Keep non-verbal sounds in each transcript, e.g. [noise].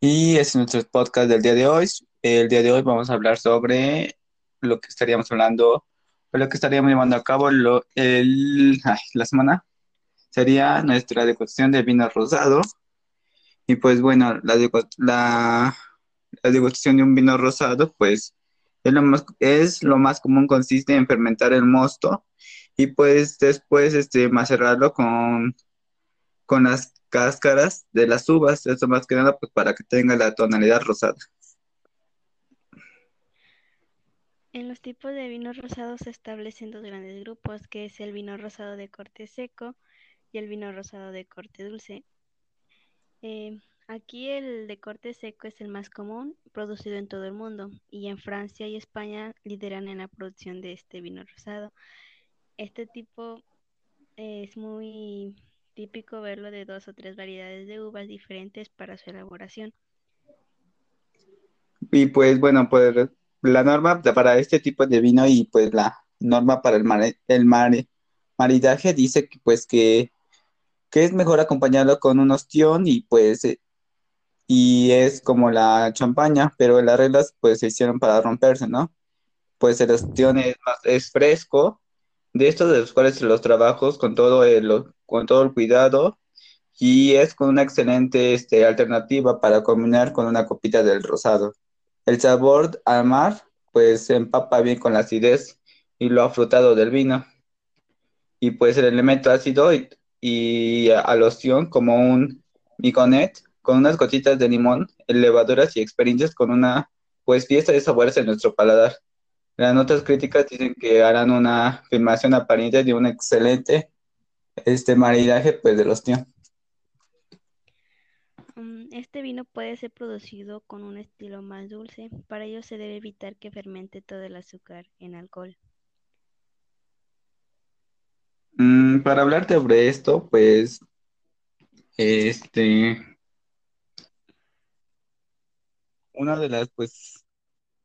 Y es nuestro podcast del día de hoy. El día de hoy vamos a hablar sobre lo que estaríamos hablando, o lo que estaríamos llevando a cabo lo, el, ay, la semana. Sería nuestra degustación de vino rosado. Y pues bueno, la, la, la degustación de un vino rosado, pues es lo más, es lo más común, consiste en fermentar el mosto y pues después este, macerarlo con con las cáscaras de las uvas, eso más que nada pues para que tenga la tonalidad rosada. En los tipos de vinos rosados se establecen dos grandes grupos, que es el vino rosado de corte seco y el vino rosado de corte dulce. Eh, aquí el de corte seco es el más común, producido en todo el mundo, y en Francia y España lideran en la producción de este vino rosado. Este tipo es muy típico verlo de dos o tres variedades de uvas diferentes para su elaboración. Y pues bueno, pues la norma para este tipo de vino y pues la norma para el, mare- el mare- maridaje dice que pues que, que es mejor acompañarlo con un ostión y pues eh, y es como la champaña, pero las reglas pues se hicieron para romperse, ¿no? Pues el ostión es es fresco, de estos de los cuales los trabajos con todo el, con todo el cuidado y es con una excelente este, alternativa para combinar con una copita del rosado. El sabor al mar, pues se empapa bien con la acidez y lo afrutado del vino. Y pues el elemento ácido y, y ostión como un miconet con unas gotitas de limón, levaduras y experiencias con una pues fiesta de sabores en nuestro paladar. Las notas críticas dicen que harán una afirmación aparente de un excelente este maridaje pues del ostión. Mm, Este vino puede ser producido con un estilo más dulce, para ello se debe evitar que fermente todo el azúcar en alcohol. Mm, para hablar sobre esto, pues, este, una de las, pues,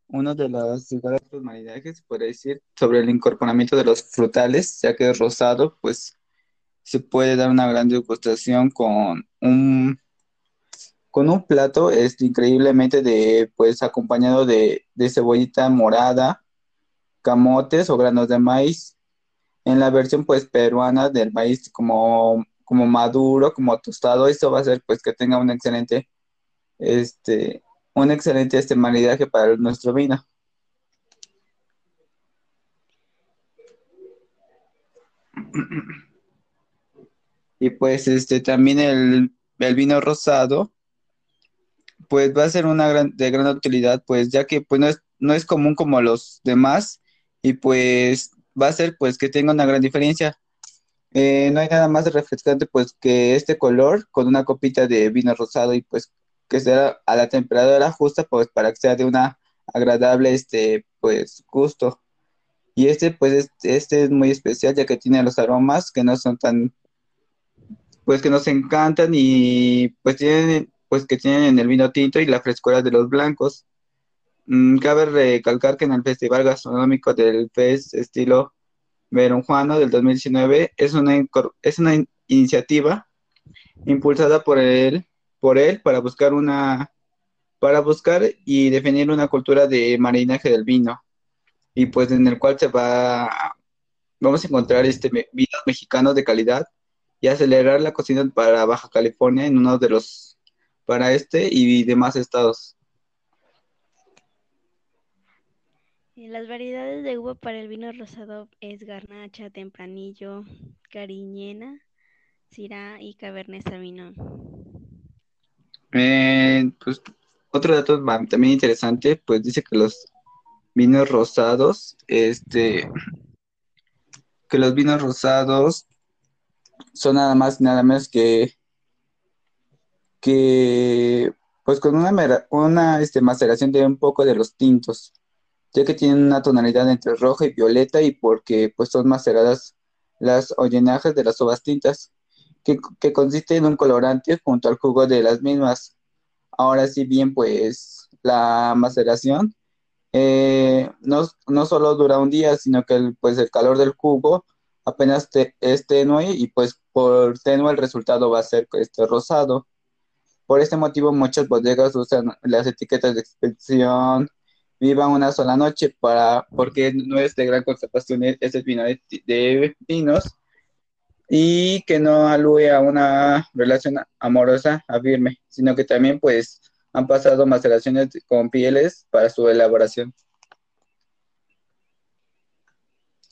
uno de los grandes maridajes, podría decir, sobre el incorporamiento de los frutales, ya que es rosado, pues, se puede dar una gran degustación con un, con un plato, este, increíblemente de, pues, acompañado de, de cebollita morada, camotes o granos de maíz, en la versión, pues, peruana del maíz como, como maduro, como tostado, esto va a hacer, pues, que tenga un excelente este, un excelente este maridaje para nuestro vino. [clears throat] Y pues este también el, el vino rosado, pues va a ser una gran, de gran utilidad, pues ya que pues no es, no es común como los demás y pues va a ser pues que tenga una gran diferencia. Eh, no hay nada más refrescante pues que este color con una copita de vino rosado y pues que sea a la temperatura justa pues para que sea de una agradable este pues gusto. Y este pues este, este es muy especial ya que tiene los aromas que no son tan pues que nos encantan y pues tienen pues que tienen en el vino tinto y la frescura de los blancos. Mm, cabe recalcar que en el Festival Gastronómico del FES estilo Verunjuano del 2019 es una, es una in- iniciativa impulsada por él, por él para buscar una, para buscar y definir una cultura de marinaje del vino y pues en el cual se va, vamos a encontrar este vinos mexicanos de calidad y acelerar la cocina para Baja California en uno de los, para este y demás estados. Las variedades de uva para el vino rosado es Garnacha, Tempranillo, Cariñena, Syrah y Cabernet Sauvignon. Eh, pues otro dato también interesante, pues dice que los vinos rosados, este, que los vinos rosados son nada más nada menos que, que pues con una, una este, maceración de un poco de los tintos, ya que tienen una tonalidad entre roja y violeta y porque pues son maceradas las hollinajes de las uvas tintas, que, que consiste en un colorante junto al jugo de las mismas. Ahora sí bien, pues la maceración eh, no, no solo dura un día, sino que pues el calor del jugo apenas te- es tenue y pues por tenue el resultado va a ser este rosado. Por este motivo, muchas bodegas usan las etiquetas de expedición viva una sola noche para, porque no es de gran conservación ese vino de, de vinos y que no alude a una relación amorosa a firme, sino que también pues han pasado maceraciones con pieles para su elaboración.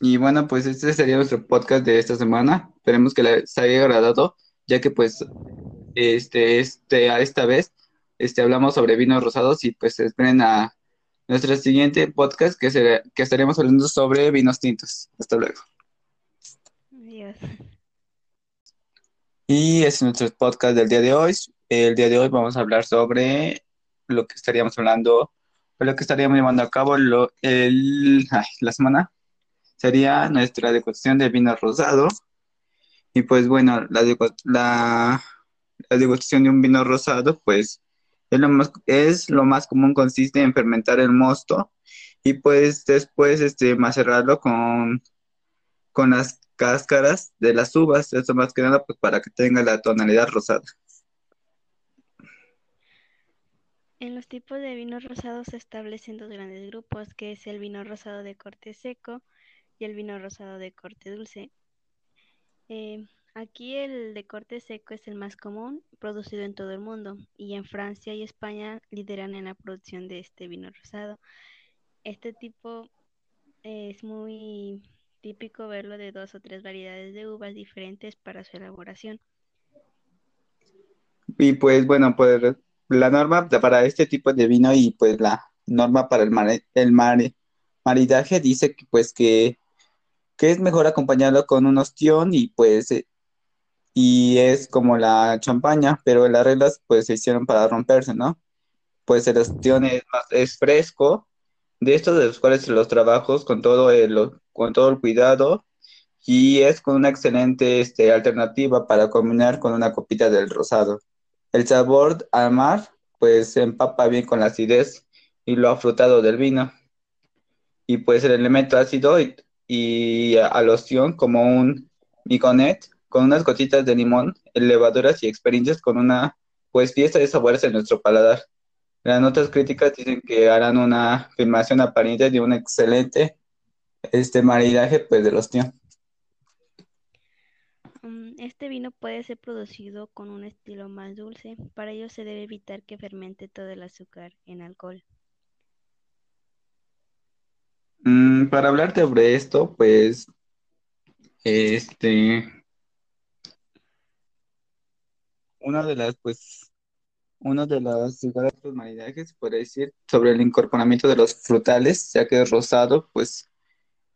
Y bueno, pues este sería nuestro podcast de esta semana. Esperemos que les haya agradado, ya que pues este, este, a esta vez este, hablamos sobre vinos rosados y pues esperen a nuestro siguiente podcast que, será, que estaremos hablando sobre vinos tintos. Hasta luego. Adiós. Y es nuestro podcast del día de hoy. El día de hoy vamos a hablar sobre lo que estaríamos hablando, lo que estaríamos llevando a cabo lo, el, ay, la semana sería nuestra degustación de vino rosado. Y pues bueno, la, la, la degustación de un vino rosado, pues es lo más, es lo más común, consiste en fermentar el mosto y pues después este, macerarlo con, con las cáscaras de las uvas, eso más que nada pues para que tenga la tonalidad rosada. En los tipos de vinos rosados se establecen dos grandes grupos, que es el vino rosado de corte seco y el vino rosado de corte dulce. Eh, aquí el de corte seco es el más común, producido en todo el mundo, y en Francia y España lideran en la producción de este vino rosado. Este tipo es muy típico verlo de dos o tres variedades de uvas diferentes para su elaboración. Y pues bueno, pues la norma para este tipo de vino y pues la norma para el, el maridaje dice que pues que que es mejor acompañarlo con un ostión y pues eh, y es como la champaña, pero las reglas pues se hicieron para romperse, ¿no? Pues el ostión es, es fresco, de estos de los cuales los trabajos con todo el, con todo el cuidado y es con una excelente este, alternativa para combinar con una copita del rosado. El sabor al mar pues se empapa bien con la acidez y lo afrutado del vino. Y pues el elemento ácido y, a loción como un miconet con unas gotitas de limón, levaduras y experiencias con una pues fiesta de sabores en nuestro paladar. Las notas críticas dicen que harán una afirmación aparente de un excelente este maridaje pues de los mm, Este vino puede ser producido con un estilo más dulce, para ello se debe evitar que fermente todo el azúcar en alcohol. Mm, para hablar sobre esto, pues, este, una de las, pues, una de las los maridajes, puede decir, sobre el incorporamiento de los frutales, ya que es rosado, pues,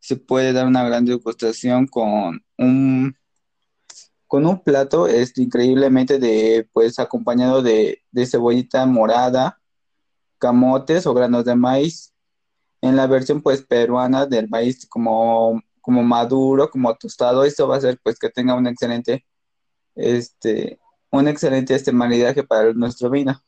se puede dar una gran degustación con un, con un plato, este, increíblemente de, pues, acompañado de, de cebollita morada, camotes o granos de maíz, en la versión pues peruana del maíz como, como maduro, como tostado, esto va a hacer pues que tenga un excelente, este, un excelente este maridaje para nuestro vino.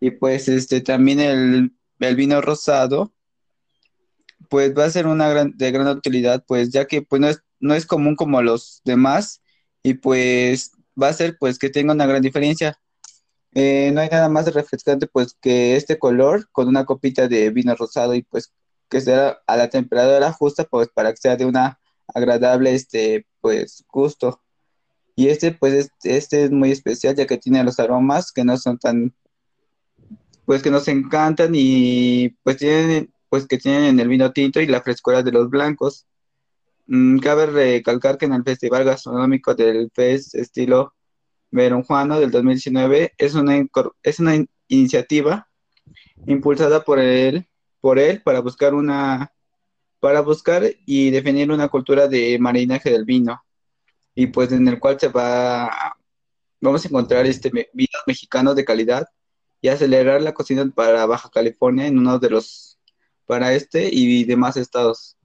Y pues este también el, el, vino rosado pues va a ser una gran, de gran utilidad pues ya que pues no es, no es común como los demás y pues va a ser pues que tenga una gran diferencia. Eh, no hay nada más refrescante pues que este color con una copita de vino rosado y pues que sea a la temperatura justa pues para que sea de una agradable este pues gusto. Y este pues este, es muy especial ya que tiene los aromas que no son tan pues que nos encantan y pues tienen pues que tienen en el vino tinto y la frescura de los blancos. Mm, cabe recalcar que en el Festival Gastronómico del FES estilo Verunjuano del 2019 es una, es una iniciativa impulsada por él, por él para buscar una para buscar y definir una cultura de marinaje del vino y pues en el cual se va vamos a encontrar este vinos mexicanos de calidad y acelerar la cocina para Baja California en uno de los para este y demás estados.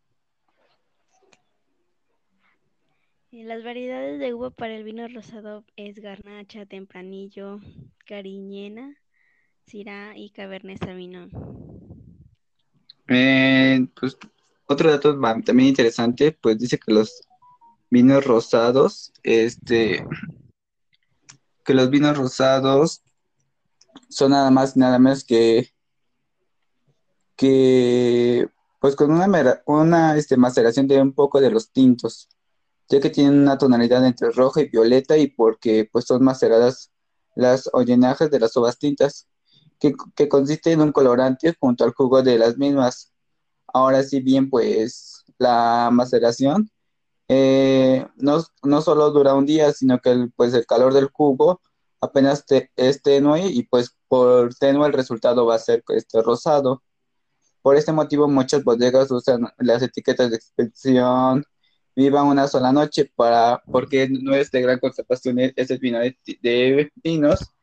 Las variedades de uva para el vino rosado es garnacha, tempranillo, cariñena, syrah y cabernet sauvignon. Eh, pues otro dato también interesante, pues dice que los vinos rosados, este, que los vinos rosados son nada más, nada menos que, que pues con una, una este, maceración de un poco de los tintos, ya que tienen una tonalidad entre roja y violeta y porque pues son maceradas las hollinajes de las uvas tintas, que, que consiste en un colorante junto al jugo de las mismas. Ahora sí bien, pues la maceración eh, no, no, solo dura un día, sino que el, pues el calor del jugo apenas te, es tenue y pues por tenue el resultado va a ser este rosado. Por este motivo muchas bodegas usan las etiquetas de expedición viva una sola noche para porque no es de gran conservación este vino de, de vinos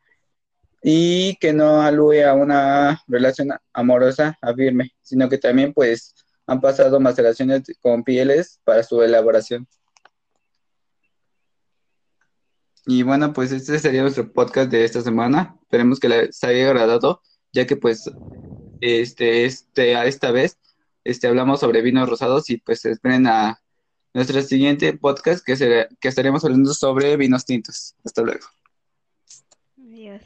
y que no alude a una relación amorosa a firme, sino que también pues han pasado maceraciones con pieles para su elaboración. Y bueno, pues este sería nuestro podcast de esta semana. Esperemos que les haya agradado, ya que pues este, este, a esta vez este, hablamos sobre vinos rosados y pues esperen a nuestro siguiente podcast que, será, que estaremos hablando sobre vinos tintos. Hasta luego. Adiós.